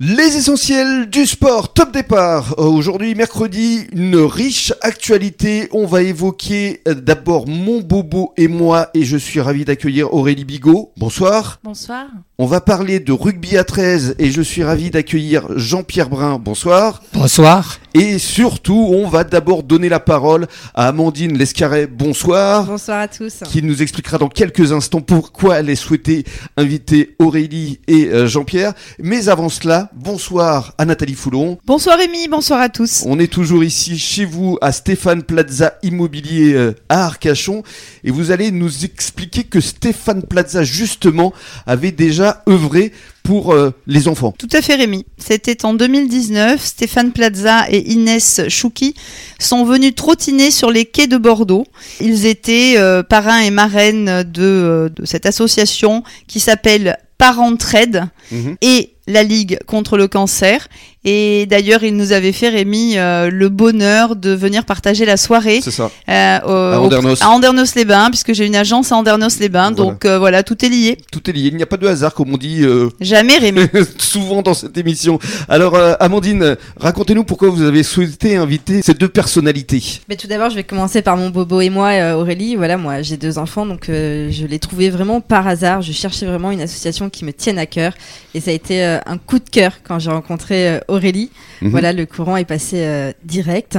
Les essentiels du sport, top départ. Euh, Aujourd'hui, mercredi, une riche actualité. On va évoquer euh, d'abord mon bobo et moi, et je suis ravi d'accueillir Aurélie Bigot. Bonsoir. Bonsoir. On va parler de rugby à 13, et je suis ravi d'accueillir Jean-Pierre Brun. Bonsoir. Bonsoir. Et surtout, on va d'abord donner la parole à Amandine Lescaret. Bonsoir. Bonsoir à tous. Qui nous expliquera dans quelques instants pourquoi elle est souhaitée inviter Aurélie et euh, Jean-Pierre. Mais avant cela, bonsoir à Nathalie Foulon. Bonsoir Rémi, bonsoir à tous. On est toujours ici chez vous à Stéphane Plaza Immobilier euh, à Arcachon et vous allez nous expliquer que Stéphane Plaza justement avait déjà œuvré pour euh, les enfants. Tout à fait Rémi. C'était en 2019. Stéphane Plaza et Inès Chouki sont venus trottiner sur les quais de Bordeaux. Ils étaient euh, parrains et marraines de, de cette association qui s'appelle Parents Trade Mhm. et la Ligue contre le cancer. Et d'ailleurs, il nous avait fait, Rémi, euh, le bonheur de venir partager la soirée C'est ça. euh, au- À Andernos. à Andernos-les-Bains, puisque j'ai une agence à Andernos-les-Bains. Voilà. Donc euh, voilà, tout est lié. Tout est lié. Il n'y a pas de hasard comme on dit euh, Jamais Rémi. souvent dans cette émission. Alors euh, Amandine, racontez-nous pourquoi vous avez souhaité inviter ces deux personnalités. Mais tout d'abord, je vais commencer par mon bobo et moi, Aurélie. Voilà, moi, j'ai deux enfants, donc euh, je l'ai trouvé vraiment par hasard. Je cherchais vraiment une association qui me tienne à cœur, et ça a été euh, un coup de cœur quand j'ai rencontré euh, Aurélie. Mhm. Voilà, le courant est passé euh, direct.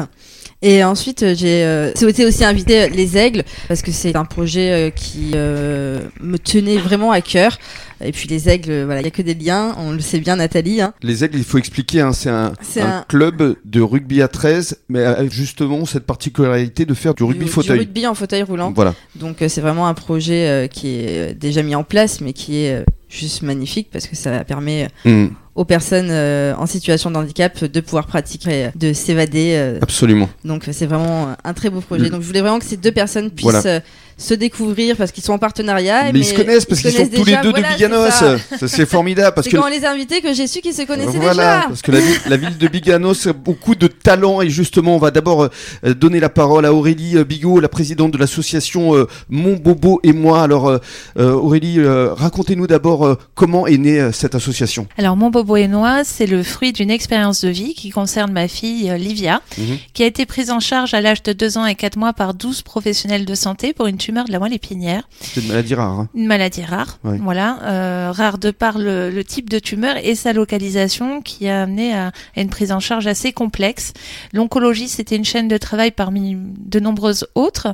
Et ensuite, euh, j'ai euh, souhaité aussi inviter euh, les aigles parce que c'est un projet euh, qui euh, me tenait vraiment à cœur. Et puis les aigles, euh, voilà, il y a que des liens. On le sait bien, Nathalie. hein. Les aigles, il faut expliquer, hein, c'est un, C'est un un- club de rugby à 13, mais avec justement cette particularité de faire du rugby Du- fauteuil. Du rugby en fauteuil roulant. Voilà. Donc euh, c'est vraiment un projet euh, qui est euh, déjà mis en place, mais qui est euh, juste magnifique parce que ça permet euh, Mm, aux personnes euh, en situation de handicap de pouvoir pratiquer, euh, de s'évader. euh, absolument. donc c'est vraiment un très beau projet. Mm. Donc je voulais vraiment que ces deux personnes puissent Voilà. Se découvrir parce qu'ils sont en partenariat. mais, ils se connaissent parce qu'ils sont tous les déjà. deux Voilà, de Biganos. c'est formidable parce C'est que quand on les a invités que j'ai su qu'ils se connaissaient voilà, déjà. parce que la ville, la ville de Biganos a beaucoup de talent et justement, on va d'abord euh, donner la parole à Aurélie euh, Bigot, la présidente de l'association euh, Mon Bobo et moi. Alors, Aurélie, racontez-nous d'abord comment est née cette association. Alors mon bobo et moi, c'est le fruit d'une expérience de vie qui concerne ma fille Livia, Mhm. qui a été prise en charge à l'âge de 2 ans et 4 mois par 12 professionnels de santé pour une tumeur de la moelle épinière, C'est une maladie rare. hein. une maladie rare, voilà, euh, rare de par le, le type de tumeur et sa localisation qui a amené à, à une prise en charge assez complexe. L'oncologie, c'était une chaîne de travail parmi de nombreuses autres.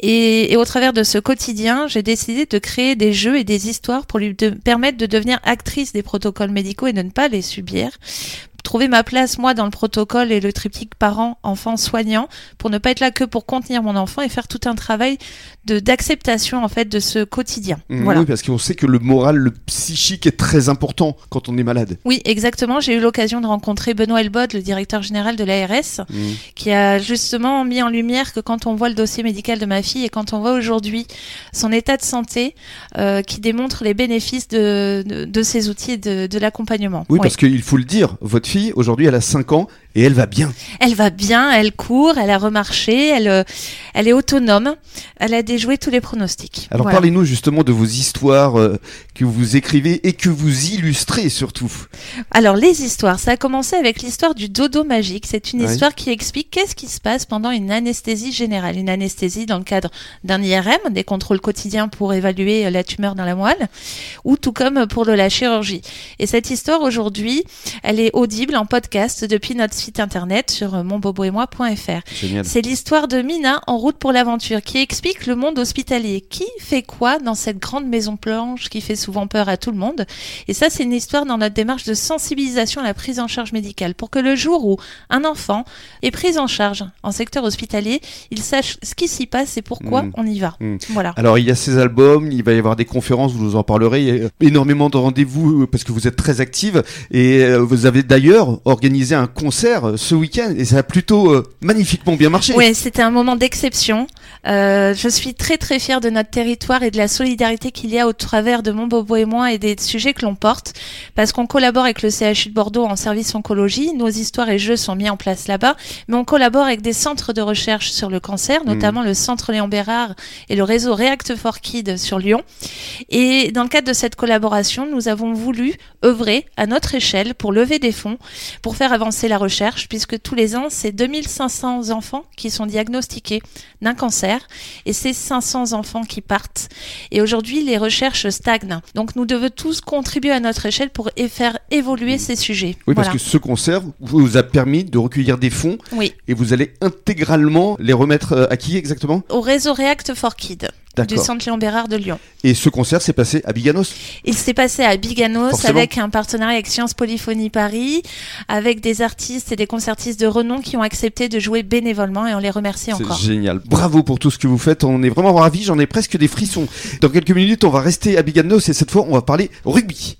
Et, et au travers de ce quotidien, j'ai décidé de créer des jeux et des histoires pour lui de- permettre de devenir actrice des protocoles médicaux et de ne pas les subir. Trouver ma place, moi, dans le protocole et le triptyque parents, enfants, soignants, pour ne pas être là que pour contenir mon enfant et faire tout un travail de d'acceptation, en fait, de ce quotidien. Voilà. Oui, parce qu'on sait que le moral, le psychique est très important quand on est malade. Oui, exactement. J'ai eu l'occasion de rencontrer Benoît Elbod, le directeur général de l'ARS, Mhm. qui a justement mis en lumière que quand on voit le dossier médical de ma fille et quand on voit aujourd'hui son état de santé, euh, qui démontre les bénéfices de, de, de ces outils et de, de l'accompagnement. Oui, Oui. parce qu'il faut le dire, votre fille, aujourd'hui, elle a 5 ans et elle va bien. Elle va bien, elle court, elle a remarché, elle, euh, elle est autonome, elle a déjoué tous les pronostics. Alors Voilà. parlez-nous justement de vos histoires euh, que vous écrivez et que vous illustrez surtout. Alors les histoires, ça a commencé avec l'histoire du dodo magique. C'est une Oui. histoire qui explique qu'est-ce qui se passe pendant une anesthésie générale. Une anesthésie dans le cadre d'un IRM, des contrôles quotidiens pour évaluer euh, la tumeur dans la moelle, ou tout comme pour de la chirurgie. Et cette histoire aujourd'hui, elle est audible en podcast depuis notre site internet sur euh, monboboetmoi.fr. C'est l'histoire de Mina en route pour l'aventure qui explique le monde hospitalier. Qui fait quoi dans cette grande maison blanche qui fait souvent peur à tout le monde? Et ça, c'est une histoire dans notre démarche de sensibilisation à la prise en charge médicale pour que le jour où un enfant est pris en charge en secteur hospitalier, il sache ce qui s'y passe et pourquoi Mm. on y va. Mm. Voilà. Alors il y a ces albums, il va y avoir des conférences, vous nous en parlerez, il y a énormément de rendez-vous euh, parce que vous êtes très active et euh, vous avez d'ailleurs organisé un concert concert euh, ce week-end et ça a plutôt euh, magnifiquement bien marché. Oui, c'était un moment d'exception. Euh, je suis très très fière de notre territoire et de la solidarité qu'il y a au travers de mon Bobo et moi et des sujets que l'on porte, parce qu'on collabore avec le CHU de Bordeaux en service oncologie. Nos histoires et jeux sont mis en place là-bas, mais on collabore avec des centres de recherche sur le cancer, notamment le Centre Léon Bérard et le réseau React for Kids sur Lyon. Et dans le cadre de cette collaboration, nous avons voulu œuvrer à notre échelle pour lever des fonds, pour faire avancer la recherche, puisque tous les ans, c'est 2500 enfants qui sont diagnostiqués d'un cancer et c'est 500 enfants qui partent. Et aujourd'hui, les recherches stagnent. Donc nous devons tous contribuer à notre échelle pour faire évoluer ces sujets. Oui, parce Voilà. que ce concert vous a permis de recueillir des fonds Oui, et vous allez intégralement les remettre euh, à qui exactement? Au réseau React for Kids du. Centre Léon Bérard de Lyon. Et ce concert s'est passé à Biganos. Il s'est passé à Biganos Forcément. avec un partenariat avec Sciences Polyphonie Paris, avec des artistes et des concertistes de renom qui ont accepté de jouer bénévolement et on les remercie encore. C'est génial. Bravo pour tout ce que vous faites. On est vraiment ravis. J'en ai presque des frissons. Dans quelques minutes, on va rester à Biganos et cette fois, on va parler rugby.